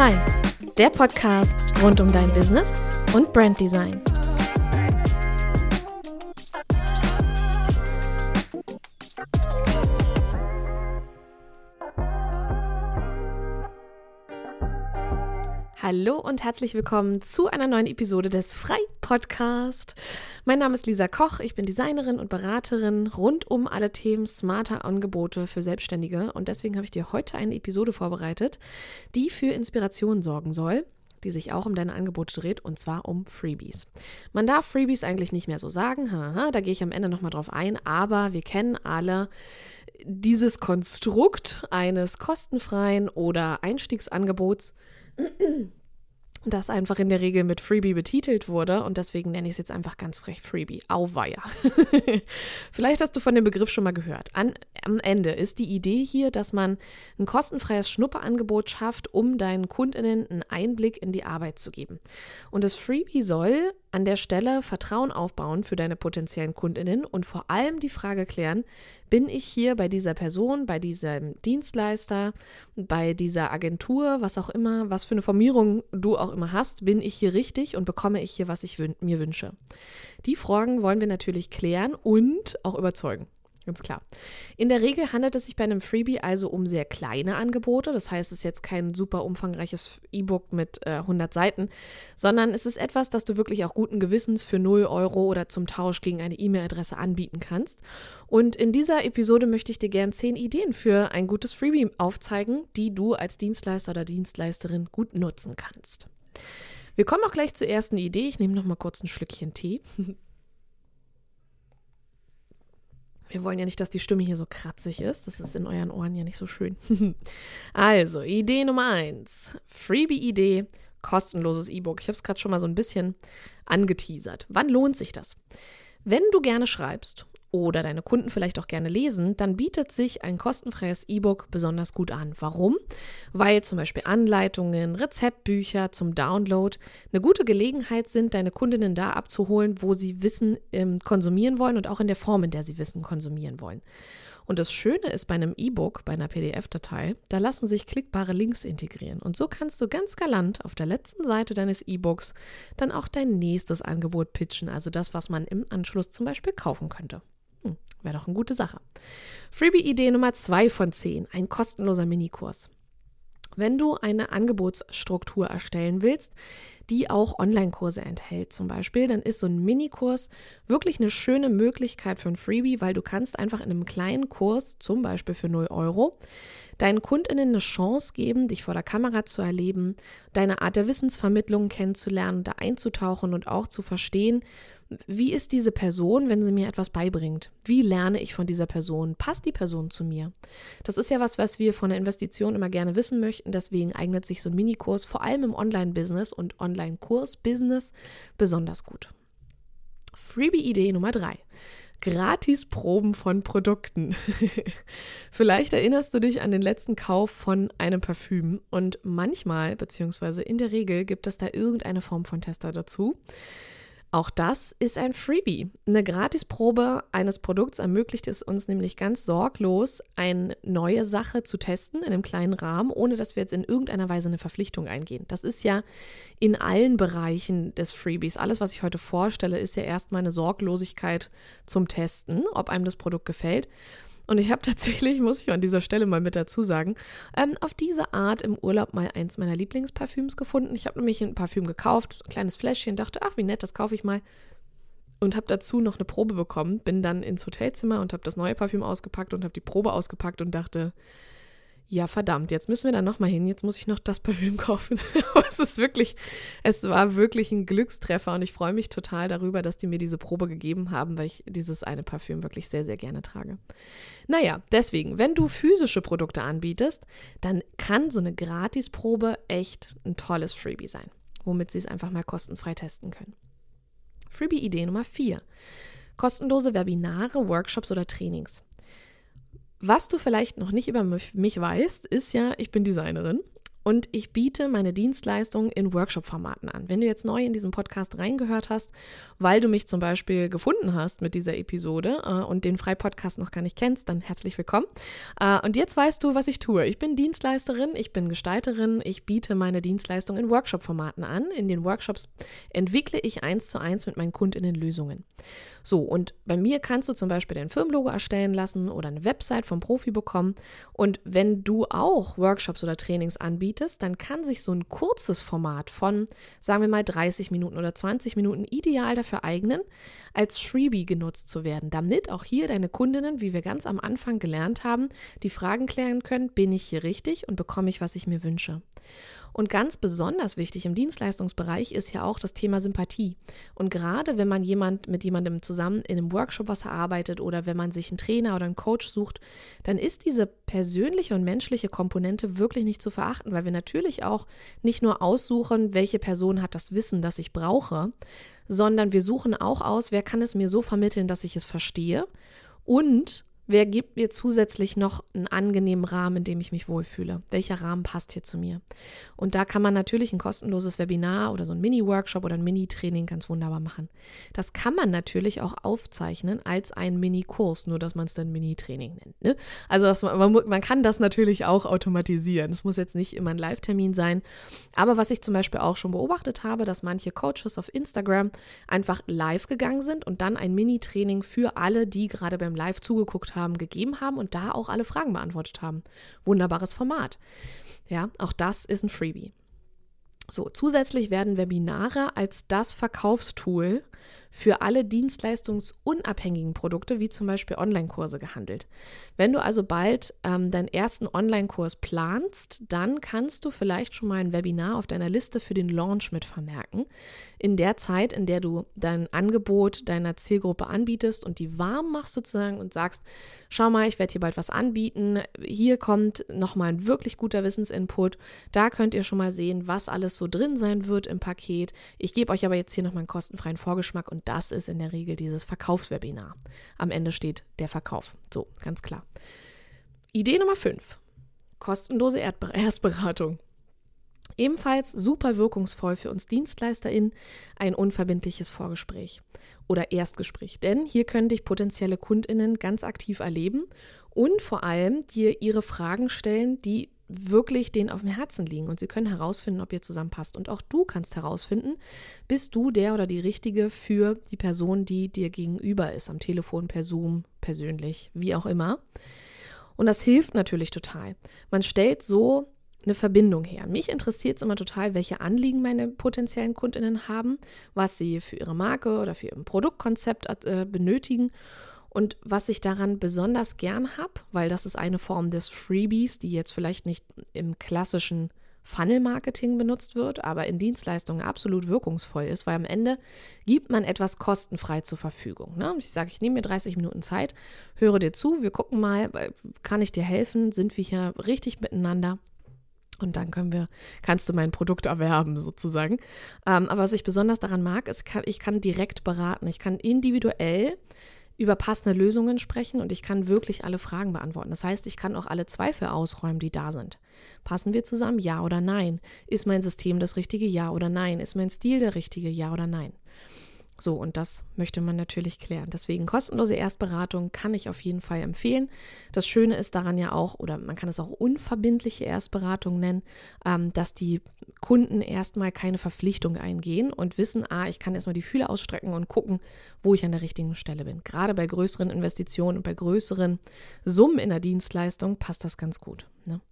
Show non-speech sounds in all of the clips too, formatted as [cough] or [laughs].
Frei, der Podcast rund um dein Business und Branddesign. Hallo und herzlich willkommen zu einer neuen Episode des Frei Podcast. Mein Name ist Lisa Koch, ich bin Designerin und Beraterin rund um alle Themen smarter Angebote für Selbstständige und deswegen habe ich dir heute eine Episode vorbereitet, die für Inspiration sorgen soll die sich auch um deine Angebote dreht, und zwar um Freebies. Man darf Freebies eigentlich nicht mehr so sagen, haha, da gehe ich am Ende nochmal drauf ein, aber wir kennen alle dieses Konstrukt eines kostenfreien oder Einstiegsangebots das einfach in der Regel mit Freebie betitelt wurde und deswegen nenne ich es jetzt einfach ganz frech Freebie. Auweia. [laughs] Vielleicht hast du von dem Begriff schon mal gehört. An, am Ende ist die Idee hier, dass man ein kostenfreies Schnupperangebot schafft, um deinen Kundinnen einen Einblick in die Arbeit zu geben. Und das Freebie soll an der Stelle Vertrauen aufbauen für deine potenziellen Kundinnen und vor allem die Frage klären, bin ich hier bei dieser Person, bei diesem Dienstleister, bei dieser Agentur, was auch immer, was für eine Formierung du auch immer hast, bin ich hier richtig und bekomme ich hier, was ich wün mir wünsche? Die Fragen wollen wir natürlich klären und auch überzeugen. Ganz klar. In der Regel handelt es sich bei einem Freebie also um sehr kleine Angebote. Das heißt, es ist jetzt kein super umfangreiches E-Book mit äh, 100 Seiten, sondern es ist etwas, das du wirklich auch guten Gewissens für 0 Euro oder zum Tausch gegen eine E-Mail-Adresse anbieten kannst. Und in dieser Episode möchte ich dir gern 10 Ideen für ein gutes Freebie aufzeigen, die du als Dienstleister oder Dienstleisterin gut nutzen kannst. Wir kommen auch gleich zur ersten Idee. Ich nehme noch mal kurz ein Schlückchen Tee. [laughs] Wir wollen ja nicht, dass die Stimme hier so kratzig ist. Das ist in euren Ohren ja nicht so schön. [laughs] also, Idee Nummer eins. Freebie-Idee, kostenloses E-Book. Ich habe es gerade schon mal so ein bisschen angeteasert. Wann lohnt sich das? Wenn du gerne schreibst oder deine Kunden vielleicht auch gerne lesen, dann bietet sich ein kostenfreies E-Book besonders gut an. Warum? Weil zum Beispiel Anleitungen, Rezeptbücher zum Download eine gute Gelegenheit sind, deine Kundinnen da abzuholen, wo sie Wissen ähm, konsumieren wollen und auch in der Form, in der sie Wissen konsumieren wollen. Und das Schöne ist bei einem E-Book, bei einer PDF-Datei, da lassen sich klickbare Links integrieren. Und so kannst du ganz galant auf der letzten Seite deines E-Books dann auch dein nächstes Angebot pitchen, also das, was man im Anschluss zum Beispiel kaufen könnte. Hm, Wäre doch eine gute Sache. Freebie-Idee Nummer 2 von 10, ein kostenloser Minikurs. Wenn du eine Angebotsstruktur erstellen willst, die auch Online-Kurse enthält zum Beispiel, dann ist so ein Minikurs wirklich eine schöne Möglichkeit für ein Freebie, weil du kannst einfach in einem kleinen Kurs, zum Beispiel für 0 Euro, deinen Kundinnen eine Chance geben, dich vor der Kamera zu erleben, deine Art der Wissensvermittlung kennenzulernen, da einzutauchen und auch zu verstehen, wie ist diese Person, wenn sie mir etwas beibringt? Wie lerne ich von dieser Person? Passt die Person zu mir? Das ist ja was, was wir von der Investition immer gerne wissen möchten. Deswegen eignet sich so ein Minikurs vor allem im Online-Business und Online-Kurs-Business besonders gut. Freebie-Idee Nummer drei. Gratisproben von Produkten. [laughs] Vielleicht erinnerst du dich an den letzten Kauf von einem Parfüm und manchmal, beziehungsweise in der Regel, gibt es da irgendeine Form von Tester dazu. Auch das ist ein Freebie. Eine Gratisprobe eines Produkts ermöglicht es uns nämlich ganz sorglos, eine neue Sache zu testen in einem kleinen Rahmen, ohne dass wir jetzt in irgendeiner Weise eine Verpflichtung eingehen. Das ist ja in allen Bereichen des Freebies. Alles, was ich heute vorstelle, ist ja erstmal eine Sorglosigkeit zum Testen, ob einem das Produkt gefällt. Und ich habe [laughs] tatsächlich, muss ich an dieser Stelle mal mit dazu sagen, ähm, auf diese Art im Urlaub mal eins meiner Lieblingsparfüms gefunden. Ich habe nämlich ein Parfüm gekauft, ein kleines Fläschchen, dachte, ach, wie nett, das kaufe ich mal. Und habe dazu noch eine Probe bekommen. Bin dann ins Hotelzimmer und habe das neue Parfüm ausgepackt und habe die Probe ausgepackt und dachte, ja, verdammt, jetzt müssen wir da nochmal hin, jetzt muss ich noch das [laughs] Parfüm kaufen. es ist wirklich, es war wirklich ein Glückstreffer und ich freue mich total darüber, dass die mir diese Probe gegeben haben, weil ich dieses eine Parfüm wirklich sehr, sehr gerne trage. Naja, deswegen, wenn du physische Produkte anbietest, dann kann so eine Gratisprobe echt ein tolles Freebie sein, womit sie es einfach mal kostenfrei testen können. Freebie-Idee Nummer 4. Kostenlose Webinare, Workshops oder Trainings. Was du vielleicht noch nicht über mich weißt, ist ja, ich bin Designerin und ich biete meine Dienstleistungen in Workshop-Formaten an. Wenn du jetzt neu in diesen Podcast reingehört hast, weil du mich zum Beispiel gefunden hast mit dieser Episode äh, und den Frei-Podcast noch gar nicht kennst, dann herzlich willkommen. Äh, und jetzt weißt du, was ich tue. Ich bin Dienstleisterin, ich bin Gestalterin, ich biete meine Dienstleistungen in Workshop-Formaten an. In den Workshops entwickle ich eins zu eins mit meinen KundInnen Lösungen. So, und bei mir kannst du zum Beispiel dein Firmenlogo erstellen lassen oder eine Website vom Profi bekommen. Und wenn du auch Workshops oder Trainings anbietest, dann kann sich so ein kurzes Format von, sagen wir mal, 30 Minuten oder 20 Minuten ideal dafür eignen, als Freebie genutzt zu werden, damit auch hier deine Kundinnen, wie wir ganz am Anfang gelernt haben, die Fragen klären können, bin ich hier richtig und bekomme ich, was ich mir wünsche. Und ganz besonders wichtig im Dienstleistungsbereich ist ja auch das Thema Sympathie. Und gerade wenn man jemand mit jemandem zusammen in einem Workshop was erarbeitet oder wenn man sich einen Trainer oder einen Coach sucht, dann ist diese persönliche und menschliche Komponente wirklich nicht zu verachten, weil wir natürlich auch nicht nur aussuchen, welche Person hat das Wissen, das ich brauche, sondern wir suchen auch aus, wer kann es mir so vermitteln, dass ich es verstehe und Wer gibt mir zusätzlich noch einen angenehmen Rahmen, in dem ich mich wohlfühle? Welcher Rahmen passt hier zu mir? Und da kann man natürlich ein kostenloses Webinar oder so ein Mini-Workshop oder ein Mini-Training ganz wunderbar machen. Das kann man natürlich auch aufzeichnen als einen Mini-Kurs, nur dass man es dann Mini-Training nennt. Ne? Also das, man, man kann das natürlich auch automatisieren. Es muss jetzt nicht immer ein Live-Termin sein. Aber was ich zum Beispiel auch schon beobachtet habe, dass manche Coaches auf Instagram einfach live gegangen sind und dann ein Mini-Training für alle, die gerade beim Live zugeguckt haben, haben, gegeben haben und da auch alle Fragen beantwortet haben. Wunderbares Format. Ja, auch das ist ein Freebie. So, zusätzlich werden Webinare als das Verkaufstool für alle dienstleistungsunabhängigen Produkte, wie zum Beispiel Online-Kurse, gehandelt. Wenn du also bald ähm, deinen ersten Online-Kurs planst, dann kannst du vielleicht schon mal ein Webinar auf deiner Liste für den Launch mit vermerken. In der Zeit, in der du dein Angebot deiner Zielgruppe anbietest und die warm machst sozusagen und sagst, schau mal, ich werde hier bald was anbieten. Hier kommt nochmal ein wirklich guter Wissensinput. Da könnt ihr schon mal sehen, was alles so drin sein wird im Paket. Ich gebe euch aber jetzt hier nochmal einen kostenfreien Vorgeschmack und und das ist in der Regel dieses Verkaufswebinar. Am Ende steht der Verkauf. So, ganz klar. Idee Nummer 5. Kostenlose [laughs] Erstberatung. Ebenfalls super wirkungsvoll für uns DienstleisterInnen ein unverbindliches Vorgespräch oder Erstgespräch. Denn hier können dich potenzielle KundInnen ganz aktiv erleben und vor allem dir ihre Fragen stellen, die wirklich denen auf dem Herzen liegen und sie können herausfinden, ob ihr zusammenpasst. Und auch du kannst herausfinden, bist du der oder die Richtige für die Person, die dir gegenüber ist, am Telefon, per Zoom, persönlich, wie auch immer. Und das hilft natürlich total. Man stellt so eine Verbindung her. Mich interessiert es immer total, welche Anliegen meine potenziellen Kundinnen haben, was sie für ihre Marke oder für ihr Produktkonzept äh, benötigen und was ich daran besonders gern habe, weil das ist eine Form des Freebies, die jetzt vielleicht nicht im klassischen Funnel-Marketing benutzt wird, aber in Dienstleistungen absolut wirkungsvoll ist, weil am Ende gibt man etwas kostenfrei zur Verfügung. Ne? Ich sage, ich nehme mir 30 Minuten Zeit, höre dir zu, wir gucken mal, kann ich dir helfen, sind wir hier richtig miteinander? Und dann können wir, kannst du mein Produkt erwerben, sozusagen. Ähm, aber was ich besonders daran mag, ist, ich kann direkt beraten. Ich kann individuell über passende Lösungen sprechen und ich kann wirklich alle Fragen beantworten. Das heißt, ich kann auch alle Zweifel ausräumen, die da sind. Passen wir zusammen? Ja oder nein? Ist mein System das richtige? Ja oder nein? Ist mein Stil der richtige? Ja oder nein? So, und das möchte man natürlich klären. Deswegen kostenlose Erstberatung kann ich auf jeden Fall empfehlen. Das Schöne ist daran ja auch, oder man kann es auch unverbindliche Erstberatung nennen, ähm, dass die Kunden erstmal keine Verpflichtung eingehen und wissen, ah, ich kann erstmal die Fühler ausstrecken und gucken, wo ich an der richtigen Stelle bin. Gerade bei größeren Investitionen und bei größeren Summen in der Dienstleistung passt das ganz gut. Ne?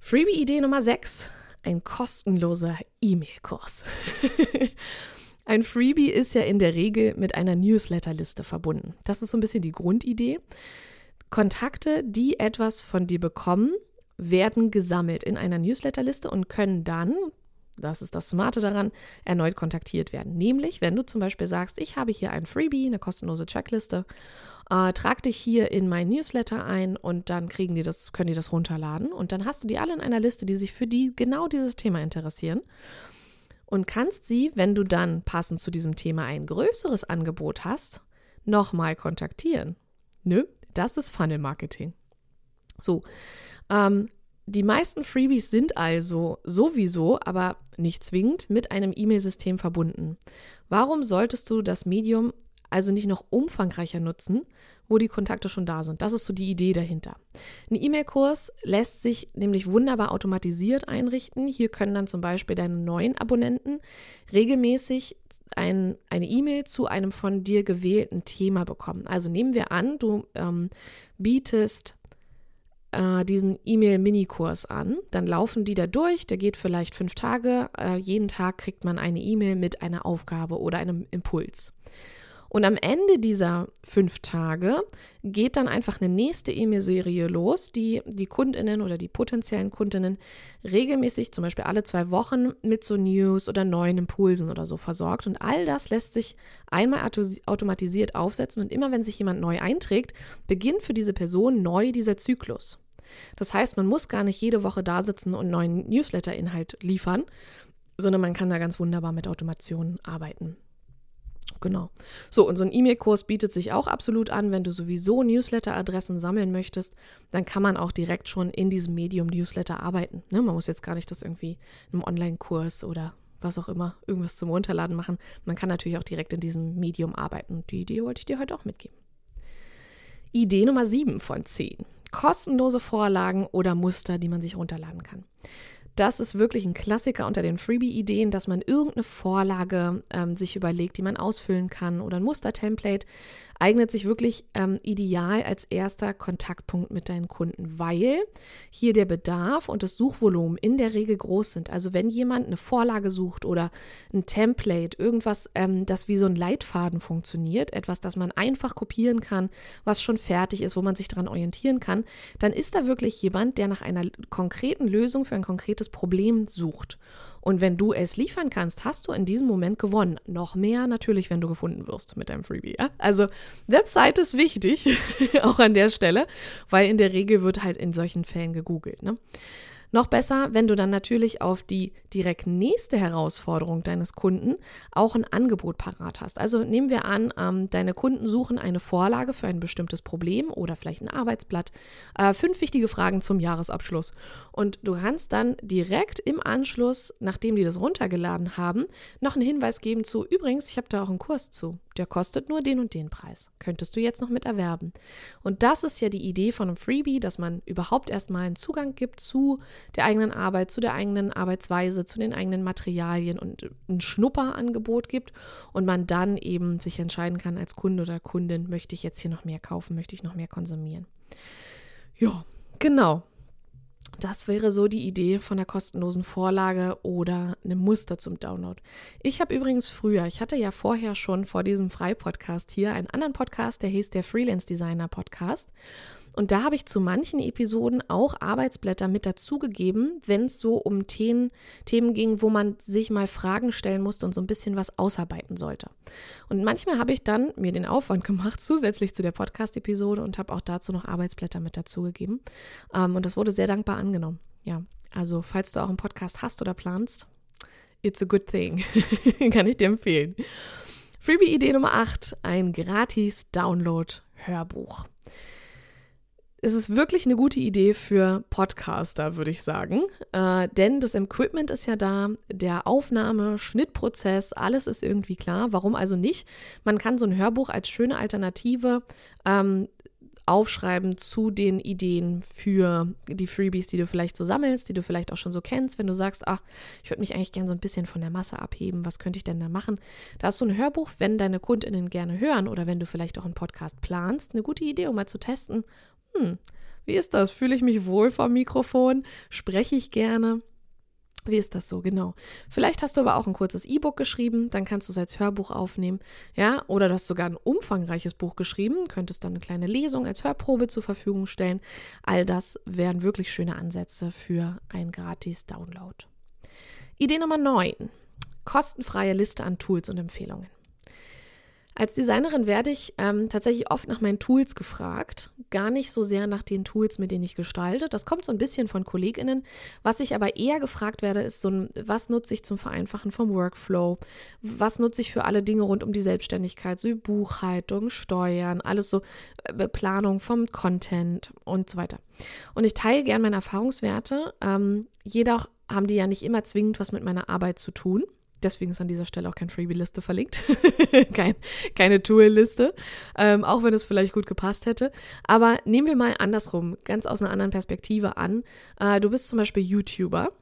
Freebie-Idee Nummer 6. Ein kostenloser E-Mail-Kurs. [laughs] Ein Freebie ist ja in der Regel mit einer Newsletterliste verbunden. Das ist so ein bisschen die Grundidee. Kontakte, die etwas von dir bekommen, werden gesammelt in einer Newsletterliste und können dann, das ist das Smarte daran, erneut kontaktiert werden. Nämlich, wenn du zum Beispiel sagst, ich habe hier ein Freebie, eine kostenlose Checkliste, äh, trag dich hier in mein Newsletter ein und dann kriegen die das, können die das runterladen und dann hast du die alle in einer Liste, die sich für die genau dieses Thema interessieren und kannst sie, wenn du dann passend zu diesem Thema ein größeres Angebot hast, nochmal kontaktieren. Nö, das ist Funnel Marketing. So, ähm, Die meisten Freebies sind also sowieso, aber nicht zwingend, mit einem E-Mail-System verbunden. Warum solltest du das Medium also nicht noch umfangreicher nutzen, wo die Kontakte schon da sind. Das ist so die Idee dahinter. Ein E-Mail-Kurs lässt sich nämlich wunderbar automatisiert einrichten. Hier können dann zum Beispiel deine neuen Abonnenten regelmäßig ein, eine E-Mail zu einem von dir gewählten Thema bekommen. Also nehmen wir an, du ähm, bietest äh, diesen E-Mail-Minikurs an. Dann laufen die da durch, der geht vielleicht fünf Tage. Äh, jeden Tag kriegt man eine E-Mail mit einer Aufgabe oder einem Impuls. Und am Ende dieser fünf Tage geht dann einfach eine nächste E-Mail-Serie los, die die Kundinnen oder die potenziellen Kundinnen regelmäßig, zum Beispiel alle zwei Wochen, mit so News oder neuen Impulsen oder so versorgt. Und all das lässt sich einmal automatisiert aufsetzen. Und immer wenn sich jemand neu einträgt, beginnt für diese Person neu dieser Zyklus. Das heißt, man muss gar nicht jede Woche da sitzen und neuen Newsletter-Inhalt liefern, sondern man kann da ganz wunderbar mit Automationen arbeiten. Genau. So, und so ein E-Mail-Kurs bietet sich auch absolut an, wenn du sowieso Newsletter-Adressen sammeln möchtest, dann kann man auch direkt schon in diesem Medium Newsletter arbeiten. Ne? Man muss jetzt gar nicht das irgendwie in einem Online-Kurs oder was auch immer, irgendwas zum Runterladen machen. Man kann natürlich auch direkt in diesem Medium arbeiten. Die Idee wollte ich dir heute auch mitgeben. Idee Nummer 7 von 10. Kostenlose Vorlagen oder Muster, die man sich runterladen kann das ist wirklich ein Klassiker unter den Freebie-Ideen, dass man irgendeine Vorlage ähm, sich überlegt, die man ausfüllen kann oder ein Muster-Template eignet sich wirklich ähm, ideal als erster Kontaktpunkt mit deinen Kunden, weil hier der Bedarf und das Suchvolumen in der Regel groß sind. Also wenn jemand eine Vorlage sucht oder ein Template, irgendwas, ähm, das wie so ein Leitfaden funktioniert, etwas, das man einfach kopieren kann, was schon fertig ist, wo man sich daran orientieren kann, dann ist da wirklich jemand, der nach einer konkreten Lösung für ein konkretes Problem sucht. Und wenn du es liefern kannst, hast du in diesem Moment gewonnen. Noch mehr natürlich, wenn du gefunden wirst mit deinem Freebie. Ja? Also Website ist wichtig, [laughs] auch an der Stelle, weil in der Regel wird halt in solchen Fällen gegoogelt. Ne? Noch besser, wenn du dann natürlich auf die direkt nächste Herausforderung deines Kunden auch ein Angebot parat hast. Also nehmen wir an, ähm, deine Kunden suchen eine Vorlage für ein bestimmtes Problem oder vielleicht ein Arbeitsblatt. Äh, fünf wichtige Fragen zum Jahresabschluss. Und du kannst dann direkt im Anschluss, nachdem die das runtergeladen haben, noch einen Hinweis geben zu, übrigens, ich habe da auch einen Kurs zu. Der kostet nur den und den Preis. Könntest du jetzt noch mit erwerben. Und das ist ja die Idee von einem Freebie, dass man überhaupt erstmal einen Zugang gibt zu der eigenen Arbeit, zu der eigenen Arbeitsweise, zu den eigenen Materialien und ein Schnupperangebot gibt und man dann eben sich entscheiden kann als Kunde oder Kundin, möchte ich jetzt hier noch mehr kaufen, möchte ich noch mehr konsumieren. Ja, genau. Das wäre so die Idee von der kostenlosen Vorlage oder einem Muster zum Download. Ich habe übrigens früher, ich hatte ja vorher schon vor diesem Frei-Podcast hier einen anderen Podcast, der hieß der Freelance Designer Podcast. Und da habe ich zu manchen Episoden auch Arbeitsblätter mit dazugegeben, wenn es so um Themen, Themen ging, wo man sich mal Fragen stellen musste und so ein bisschen was ausarbeiten sollte. Und manchmal habe ich dann mir den Aufwand [laughs] gemacht, zusätzlich zu der Podcast-Episode und habe auch dazu noch Arbeitsblätter mit dazugegeben. Ähm, und das wurde sehr dankbar angenommen. Ja, also falls du auch einen Podcast hast oder planst, it's a good thing. [laughs] Kann ich dir empfehlen. Freebie-Idee Nummer 8, ein gratis Download-Hörbuch es ist wirklich eine gute Idee für Podcaster, würde ich sagen. Äh, denn das Equipment ist ja da, der Aufnahme, Schnittprozess, alles ist irgendwie klar. Warum also nicht? Man kann so ein Hörbuch als schöne Alternative ähm, aufschreiben zu den Ideen für die Freebies, die du vielleicht so sammelst, die du vielleicht auch schon so kennst, wenn du sagst, ach, ich würde mich eigentlich gerne so ein bisschen von der Masse abheben, was könnte ich denn da machen? Da ist so ein Hörbuch, wenn deine KundInnen gerne hören oder wenn du vielleicht auch einen Podcast planst, eine gute Idee, um mal zu testen, hm, wie ist das? Fühle ich mich wohl vom Mikrofon? Spreche ich gerne? Wie ist das so? Genau. Vielleicht hast du aber auch ein kurzes E-Book geschrieben, dann kannst du es als Hörbuch aufnehmen, ja, oder du hast sogar ein umfangreiches Buch geschrieben, könntest dann eine kleine Lesung als Hörprobe zur Verfügung stellen. All das wären wirklich schöne Ansätze für ein gratis Download. Idee Nummer 9. Kostenfreie Liste an Tools und Empfehlungen. Als Designerin werde ich ähm, tatsächlich oft nach meinen Tools gefragt, gar nicht so sehr nach den Tools, mit denen ich gestalte. Das kommt so ein bisschen von KollegInnen. Was ich aber eher gefragt werde, ist so ein, was nutze ich zum Vereinfachen vom Workflow? Was nutze ich für alle Dinge rund um die Selbstständigkeit, so wie Buchhaltung, Steuern, alles so äh, Planung vom Content und so weiter. Und ich teile gern meine Erfahrungswerte. Ähm, jedoch haben die ja nicht immer zwingend was mit meiner Arbeit zu tun. Deswegen ist an dieser Stelle auch kein Freebie-Liste verlinkt. [laughs] kein, keine Tool-Liste. Ähm, auch wenn es vielleicht gut gepasst hätte. Aber nehmen wir mal andersrum, ganz aus einer anderen Perspektive an. Äh, du bist zum Beispiel YouTuber.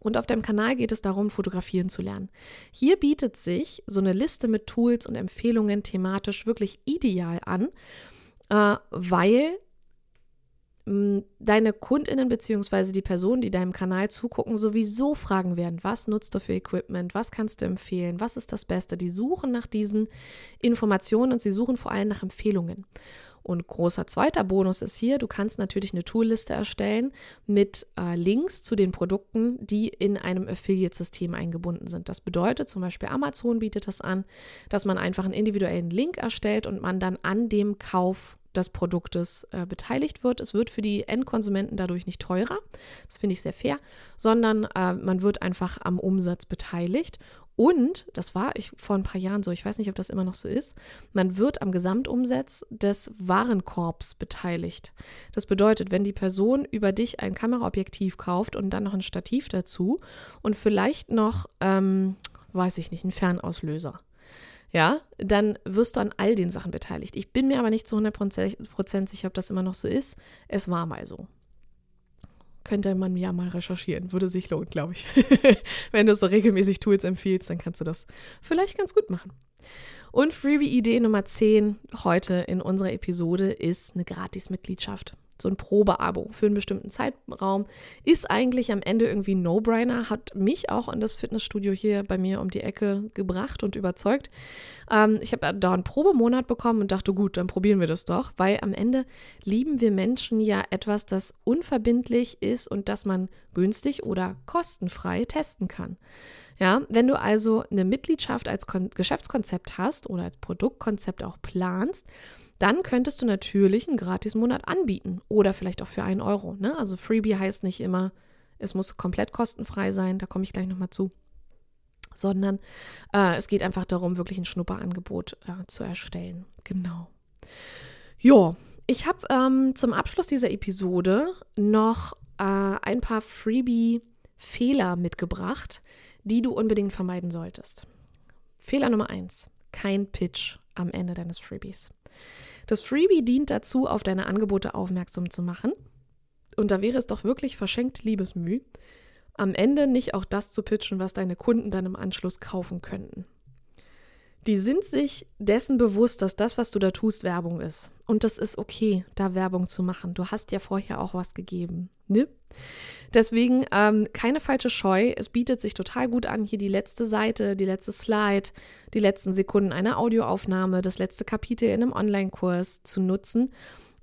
Und auf deinem Kanal geht es darum, fotografieren zu lernen. Hier bietet sich so eine Liste mit Tools und Empfehlungen thematisch wirklich ideal an, äh, weil deine Kundinnen bzw. die Personen, die deinem Kanal zugucken, sowieso fragen werden, was nutzt du für Equipment, was kannst du empfehlen, was ist das Beste. Die suchen nach diesen Informationen und sie suchen vor allem nach Empfehlungen. Und großer zweiter Bonus ist hier, du kannst natürlich eine Toolliste erstellen mit äh, Links zu den Produkten, die in einem Affiliate-System eingebunden sind. Das bedeutet zum Beispiel Amazon bietet das an, dass man einfach einen individuellen Link erstellt und man dann an dem Kauf des Produktes äh, beteiligt wird. Es wird für die Endkonsumenten dadurch nicht teurer, das finde ich sehr fair, sondern äh, man wird einfach am Umsatz beteiligt. Und, das war ich vor ein paar Jahren so, ich weiß nicht, ob das immer noch so ist, man wird am Gesamtumsatz des Warenkorbs beteiligt. Das bedeutet, wenn die Person über dich ein Kameraobjektiv kauft und dann noch ein Stativ dazu und vielleicht noch, ähm, weiß ich nicht, einen Fernauslöser ja, dann wirst du an all den Sachen beteiligt. Ich bin mir aber nicht zu 100% sicher, ob das immer noch so ist. Es war mal so. Könnte man ja mal recherchieren. Würde sich lohnen, glaube ich. [laughs] Wenn du so regelmäßig Tools empfiehlst, dann kannst du das vielleicht ganz gut machen. Und Freebie-Idee Nummer 10 heute in unserer Episode ist eine Gratis-Mitgliedschaft so ein Probeabo für einen bestimmten Zeitraum, ist eigentlich am Ende irgendwie No-Brainer, hat mich auch in das Fitnessstudio hier bei mir um die Ecke gebracht und überzeugt. Ähm, ich habe da einen Probemonat bekommen und dachte, gut, dann probieren wir das doch, weil am Ende lieben wir Menschen ja etwas, das unverbindlich ist und das man günstig oder kostenfrei testen kann. Ja, wenn du also eine Mitgliedschaft als Kon Geschäftskonzept hast oder als Produktkonzept auch planst, dann könntest du natürlich einen Gratis-Monat anbieten oder vielleicht auch für einen Euro. Ne? Also Freebie heißt nicht immer, es muss komplett kostenfrei sein, da komme ich gleich nochmal zu, sondern äh, es geht einfach darum, wirklich ein Schnupperangebot äh, zu erstellen. Genau. Ja, ich habe ähm, zum Abschluss dieser Episode noch äh, ein paar Freebie-Fehler mitgebracht, die du unbedingt vermeiden solltest. Fehler Nummer eins: kein Pitch am Ende deines Freebies. Das Freebie dient dazu, auf deine Angebote aufmerksam zu machen. Und da wäre es doch wirklich verschenkt Liebesmüh, am Ende nicht auch das zu pitchen, was deine Kunden dann im Anschluss kaufen könnten. Die sind sich dessen bewusst, dass das, was du da tust, Werbung ist. Und das ist okay, da Werbung zu machen. Du hast ja vorher auch was gegeben. Ne? Deswegen ähm, keine falsche Scheu. Es bietet sich total gut an, hier die letzte Seite, die letzte Slide, die letzten Sekunden einer Audioaufnahme, das letzte Kapitel in einem Online-Kurs zu nutzen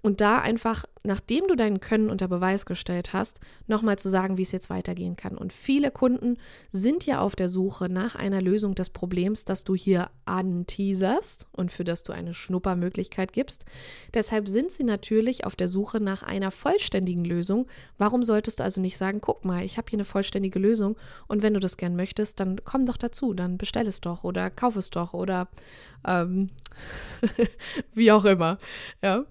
und da einfach, nachdem du dein Können unter Beweis gestellt hast, nochmal zu sagen, wie es jetzt weitergehen kann. Und viele Kunden sind ja auf der Suche nach einer Lösung des Problems, das du hier anteaserst und für das du eine Schnuppermöglichkeit gibst. Deshalb sind sie natürlich auf der Suche nach einer vollständigen Lösung. Warum solltest du also nicht sagen, guck mal, ich habe hier eine vollständige Lösung und wenn du das gern möchtest, dann komm doch dazu, dann bestell es doch oder kauf es doch oder ähm, [laughs] wie auch immer. Ja.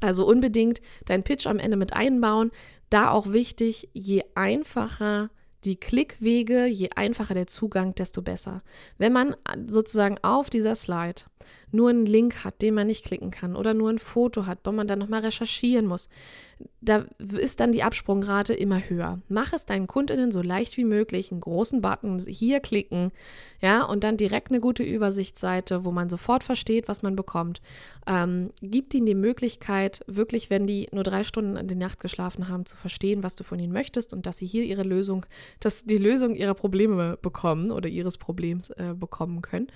Also unbedingt dein Pitch am Ende mit einbauen. Da auch wichtig, je einfacher die Klickwege, je einfacher der Zugang, desto besser. Wenn man sozusagen auf dieser Slide nur einen Link hat, den man nicht klicken kann oder nur ein Foto hat, wo man dann nochmal recherchieren muss, da ist dann die Absprungrate immer höher. Mach es deinen Kundinnen so leicht wie möglich, einen großen Button, hier klicken, ja, und dann direkt eine gute Übersichtsseite, wo man sofort versteht, was man bekommt. Ähm, gibt ihnen die Möglichkeit, wirklich, wenn die nur drei Stunden in der Nacht geschlafen haben, zu verstehen, was du von ihnen möchtest und dass sie hier ihre Lösung, dass die Lösung ihrer Probleme bekommen oder ihres Problems äh, bekommen können.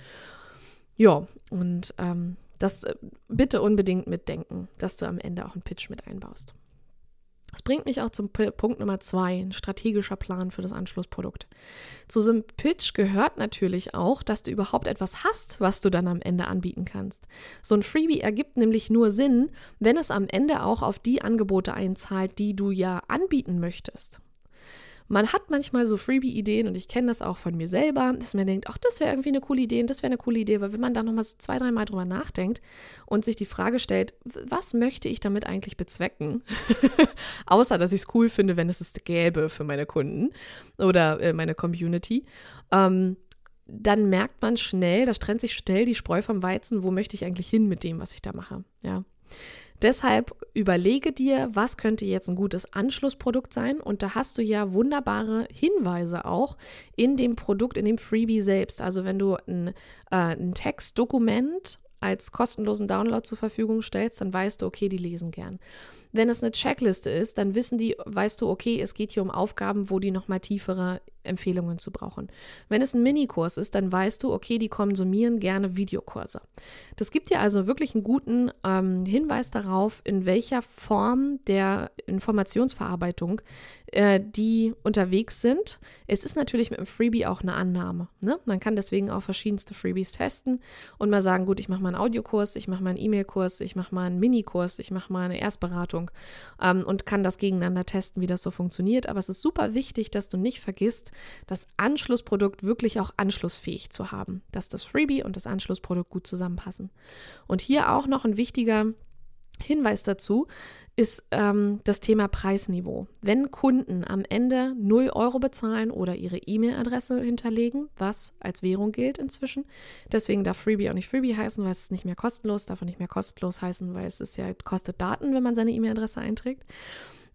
Ja, und ähm, das äh, bitte unbedingt mitdenken, dass du am Ende auch einen Pitch mit einbaust. Das bringt mich auch zum Punkt Nummer zwei, ein strategischer Plan für das Anschlussprodukt. Zu so einem Pitch gehört natürlich auch, dass du überhaupt etwas hast, was du dann am Ende anbieten kannst. So ein Freebie ergibt nämlich nur Sinn, wenn es am Ende auch auf die Angebote einzahlt, die du ja anbieten möchtest. Man hat manchmal so Freebie-Ideen und ich kenne das auch von mir selber, dass man denkt, ach, das wäre irgendwie eine coole Idee und das wäre eine coole Idee, weil wenn man da nochmal so zwei, dreimal drüber nachdenkt und sich die Frage stellt, was möchte ich damit eigentlich bezwecken? [laughs] Außer, dass ich es cool finde, wenn es es gäbe für meine Kunden oder äh, meine Community. Ähm, dann merkt man schnell, da trennt sich schnell die Spreu vom Weizen, wo möchte ich eigentlich hin mit dem, was ich da mache. Ja. Deshalb überlege dir, was könnte jetzt ein gutes Anschlussprodukt sein. Und da hast du ja wunderbare Hinweise auch in dem Produkt, in dem Freebie selbst. Also wenn du ein, äh, ein Textdokument als kostenlosen Download zur Verfügung stellst, dann weißt du, okay, die lesen gern. Wenn es eine Checkliste ist, dann wissen die, weißt du, okay, es geht hier um Aufgaben, wo die nochmal tiefere Empfehlungen zu brauchen. Wenn es ein Minikurs ist, dann weißt du, okay, die konsumieren gerne Videokurse. Das gibt dir also wirklich einen guten ähm, Hinweis darauf, in welcher Form der Informationsverarbeitung äh, die unterwegs sind. Es ist natürlich mit dem Freebie auch eine Annahme. Ne? Man kann deswegen auch verschiedenste Freebies testen und mal sagen, gut, ich mache mal einen Audiokurs, ich mache mal einen E-Mail-Kurs, ich mache mal einen Minikurs, ich mache mal eine Erstberatung ähm, und kann das gegeneinander testen, wie das so funktioniert. Aber es ist super wichtig, dass du nicht vergisst, das Anschlussprodukt wirklich auch anschlussfähig zu haben, dass das Freebie und das Anschlussprodukt gut zusammenpassen. Und hier auch noch ein wichtiger Hinweis dazu ist ähm, das Thema Preisniveau. Wenn Kunden am Ende 0 Euro bezahlen oder ihre E-Mail-Adresse hinterlegen, was als Währung gilt inzwischen, deswegen darf Freebie auch nicht Freebie heißen, weil es ist nicht mehr kostenlos, darf auch nicht mehr kostenlos heißen, weil es ist ja kostet Daten, wenn man seine E-Mail-Adresse einträgt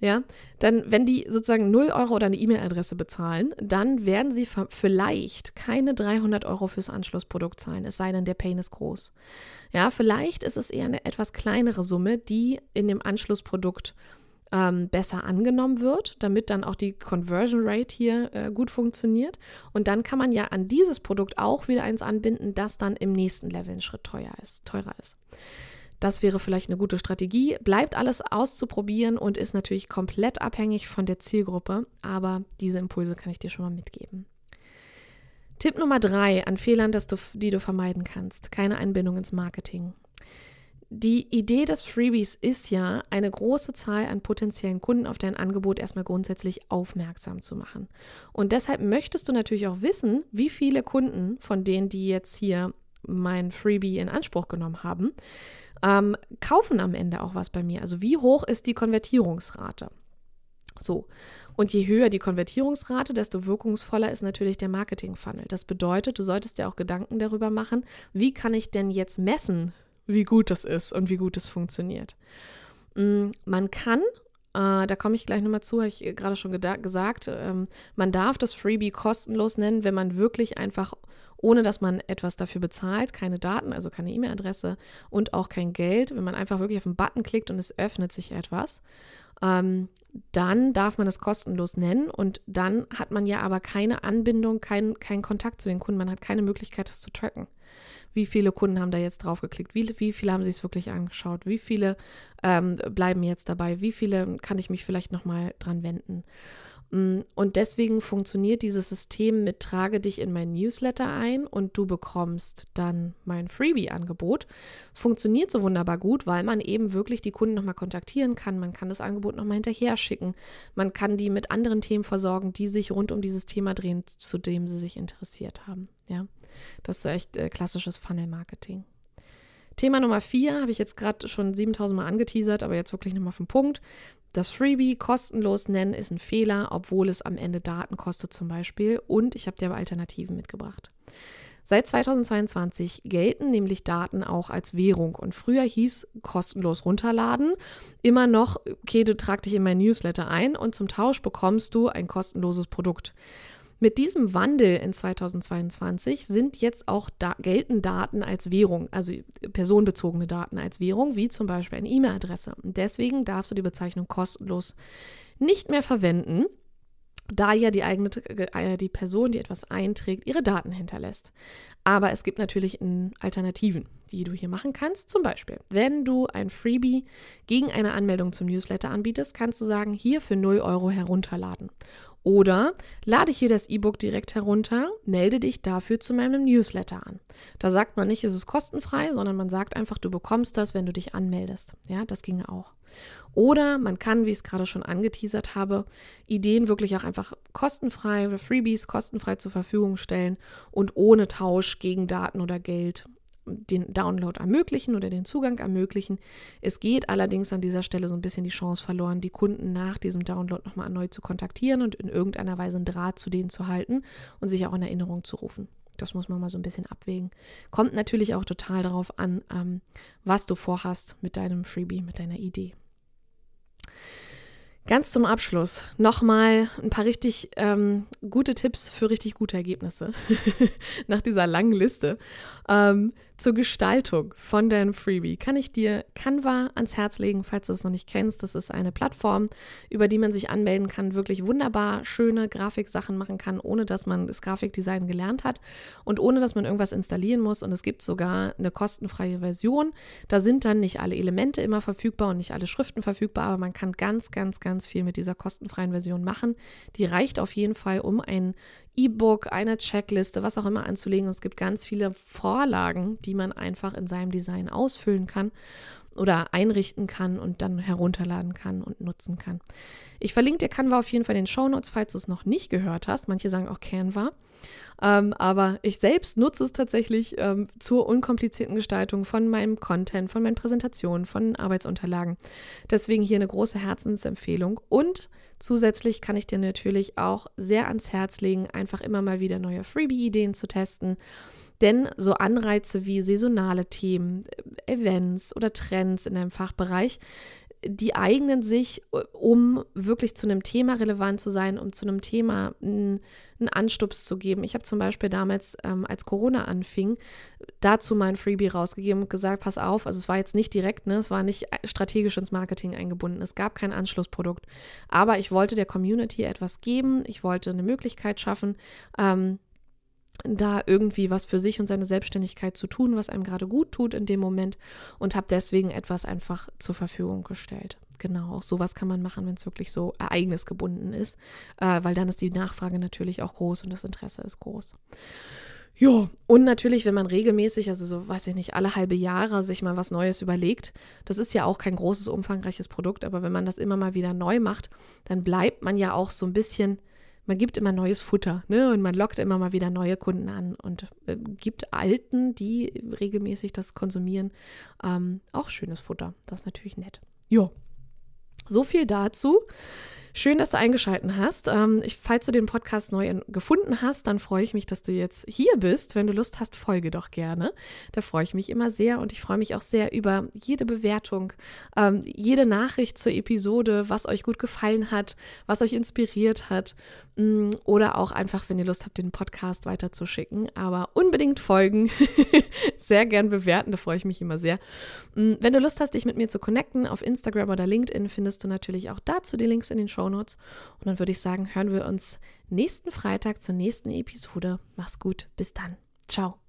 ja, dann, wenn die sozusagen 0 Euro oder eine E-Mail-Adresse bezahlen, dann werden sie vielleicht keine 300 Euro fürs Anschlussprodukt zahlen, es sei denn, der Pain ist groß. Ja, vielleicht ist es eher eine etwas kleinere Summe, die in dem Anschlussprodukt ähm, besser angenommen wird, damit dann auch die Conversion Rate hier äh, gut funktioniert. Und dann kann man ja an dieses Produkt auch wieder eins anbinden, das dann im nächsten Level einen Schritt teuer ist, teurer ist. Das wäre vielleicht eine gute Strategie. Bleibt alles auszuprobieren und ist natürlich komplett abhängig von der Zielgruppe, aber diese Impulse kann ich dir schon mal mitgeben. Tipp Nummer drei an Fehlern, du, die du vermeiden kannst. Keine Einbindung ins Marketing. Die Idee des Freebies ist ja, eine große Zahl an potenziellen Kunden auf dein Angebot erstmal grundsätzlich aufmerksam zu machen. Und deshalb möchtest du natürlich auch wissen, wie viele Kunden von denen, die jetzt hier mein Freebie in Anspruch genommen haben, ähm, kaufen am Ende auch was bei mir. Also wie hoch ist die Konvertierungsrate? So. Und je höher die Konvertierungsrate, desto wirkungsvoller ist natürlich der Marketing-Funnel. Das bedeutet, du solltest dir auch Gedanken darüber machen, wie kann ich denn jetzt messen, wie gut das ist und wie gut es funktioniert. Mm, man kann, äh, da komme ich gleich nochmal zu, habe ich gerade schon gesagt, ähm, man darf das Freebie kostenlos nennen, wenn man wirklich einfach ohne dass man etwas dafür bezahlt, keine Daten, also keine E-Mail-Adresse und auch kein Geld, wenn man einfach wirklich auf den Button klickt und es öffnet sich etwas, ähm, dann darf man es kostenlos nennen und dann hat man ja aber keine Anbindung, keinen kein Kontakt zu den Kunden, man hat keine Möglichkeit, das zu tracken. Wie viele Kunden haben da jetzt drauf geklickt? Wie, wie viele haben sich es wirklich angeschaut? Wie viele ähm, bleiben jetzt dabei? Wie viele kann ich mich vielleicht nochmal dran wenden? Mm, und deswegen funktioniert dieses System mit trage dich in mein Newsletter ein und du bekommst dann mein Freebie-Angebot. Funktioniert so wunderbar gut, weil man eben wirklich die Kunden nochmal kontaktieren kann. Man kann das Angebot nochmal hinterher schicken. Man kann die mit anderen Themen versorgen, die sich rund um dieses Thema drehen, zu dem sie sich interessiert haben. Ja, das ist so echt äh, klassisches Funnel-Marketing. Thema Nummer vier habe ich jetzt gerade schon 7000 Mal angeteasert, aber jetzt wirklich nochmal auf den Punkt. Das Freebie kostenlos nennen ist ein Fehler, obwohl es am Ende Daten kostet zum Beispiel. Und ich habe dir aber Alternativen mitgebracht. Seit 2022 gelten nämlich Daten auch als Währung. Und früher hieß kostenlos runterladen immer noch, okay, du trag dich in mein Newsletter ein und zum Tausch bekommst du ein kostenloses Produkt. Mit diesem Wandel in 2022 sind jetzt auch da gelten Daten als Währung, also personenbezogene Daten als Währung, wie zum Beispiel eine E-Mail-Adresse. Deswegen darfst du die Bezeichnung kostenlos nicht mehr verwenden. da ja die eigene äh, die Person, die etwas einträgt, ihre Daten hinterlässt. Aber es gibt natürlich Alternativen, die du hier machen kannst. Zum Beispiel, wenn du ein Freebie gegen eine Anmeldung zum Newsletter anbietest, kannst du sagen, hier für 0 Euro herunterladen. Oder lade hier das E-Book direkt herunter, melde dich dafür zu meinem Newsletter an. Da sagt man nicht, es ist kostenfrei, sondern man sagt einfach, du bekommst das, wenn du dich anmeldest. Ja, das ginge auch. Oder man kann, wie ich es gerade schon angeteasert habe, Ideen wirklich auch einfach kostenfrei oder Freebies kostenfrei zur Verfügung stellen und ohne Tausch gegen Daten oder Geld den Download ermöglichen oder den Zugang ermöglichen. Es geht allerdings an dieser Stelle so ein bisschen die Chance verloren, die Kunden nach diesem Download nochmal erneut zu kontaktieren und in irgendeiner Weise einen Draht zu denen zu halten und sich auch in Erinnerung zu rufen. Das muss man mal so ein bisschen abwägen. Kommt natürlich auch total darauf an, ähm, was du vorhast mit deinem Freebie, mit deiner Idee. Ganz zum Abschluss nochmal ein paar richtig ähm, gute Tipps für richtig gute Ergebnisse [laughs] nach dieser langen Liste. Ähm, zur Gestaltung von deinem Freebie kann ich dir Canva ans Herz legen, falls du es noch nicht kennst. Das ist eine Plattform, über die man sich anmelden kann, wirklich wunderbar schöne Grafiksachen machen kann, ohne dass man das Grafikdesign gelernt hat und ohne dass man irgendwas installieren muss. Und es gibt sogar eine kostenfreie Version. Da sind dann nicht alle Elemente immer verfügbar und nicht alle Schriften verfügbar, aber man kann ganz, ganz, ganz viel mit dieser kostenfreien Version machen. Die reicht auf jeden Fall, um ein E-Book, eine Checkliste, was auch immer anzulegen. Es gibt ganz viele Vorlagen, die man einfach in seinem Design ausfüllen kann oder einrichten kann und dann herunterladen kann und nutzen kann. Ich verlinke dir Canva auf jeden Fall in den Show Notes, falls du es noch nicht gehört hast. Manche sagen auch Canva. Ähm, aber ich selbst nutze es tatsächlich ähm, zur unkomplizierten Gestaltung von meinem Content, von meinen Präsentationen, von Arbeitsunterlagen. Deswegen hier eine große Herzensempfehlung. Und zusätzlich kann ich dir natürlich auch sehr ans Herz legen, einfach immer mal wieder neue Freebie-Ideen zu testen denn so Anreize wie saisonale Themen, Events oder Trends in einem Fachbereich, die eignen sich, um wirklich zu einem Thema relevant zu sein, um zu einem Thema einen, Anstups zu geben. Ich habe zum Beispiel damals, ähm, als Corona anfing, dazu mein Freebie rausgegeben und gesagt, pass auf, also es war jetzt nicht direkt, ne, es war nicht strategisch ins Marketing eingebunden, es gab kein Anschlussprodukt, aber ich wollte der Community etwas geben, ich wollte eine Möglichkeit schaffen, ähm, da irgendwie was für sich und seine Selbstständigkeit zu tun, was einem gerade gut tut in dem Moment und habe deswegen etwas einfach zur Verfügung gestellt. Genau, auch sowas kann man machen, wenn es wirklich so ereignisgebunden ist, äh, weil dann ist die Nachfrage natürlich auch groß und das Interesse ist groß. Ja, und natürlich, wenn man regelmäßig, also so, weiß ich nicht, alle halbe Jahre sich mal was Neues überlegt, das ist ja auch kein großes, umfangreiches Produkt, aber wenn man das immer mal wieder neu macht, dann bleibt man ja auch so ein bisschen man gibt immer neues Futter ne? und man lockt immer mal wieder neue Kunden an und äh, gibt Alten, die regelmäßig das konsumieren, ähm, auch schönes Futter. Das ist natürlich nett. Jo, so viel dazu. Schön, dass du eingeschaltet hast. Ähm, ich, falls du den Podcast neu gefunden hast, dann freue ich mich, dass du jetzt hier bist. Wenn du Lust hast, folge doch gerne. Da freue ich mich immer sehr und ich freue mich auch sehr über jede Bewertung, ähm, jede Nachricht zur Episode, was euch gut gefallen hat, was euch inspiriert hat oder auch einfach, wenn ihr Lust habt, den Podcast weiterzuschicken. Aber unbedingt folgen, [laughs] sehr gern bewerten, da freue ich mich immer sehr. Mm, wenn du Lust hast, dich mit mir zu connecten, auf Instagram oder LinkedIn findest du natürlich auch dazu die Links in den Show Shownotes. Und dann würde ich sagen, hören wir uns nächsten Freitag zur nächsten Episode. Mach's gut. Bis dann. Ciao.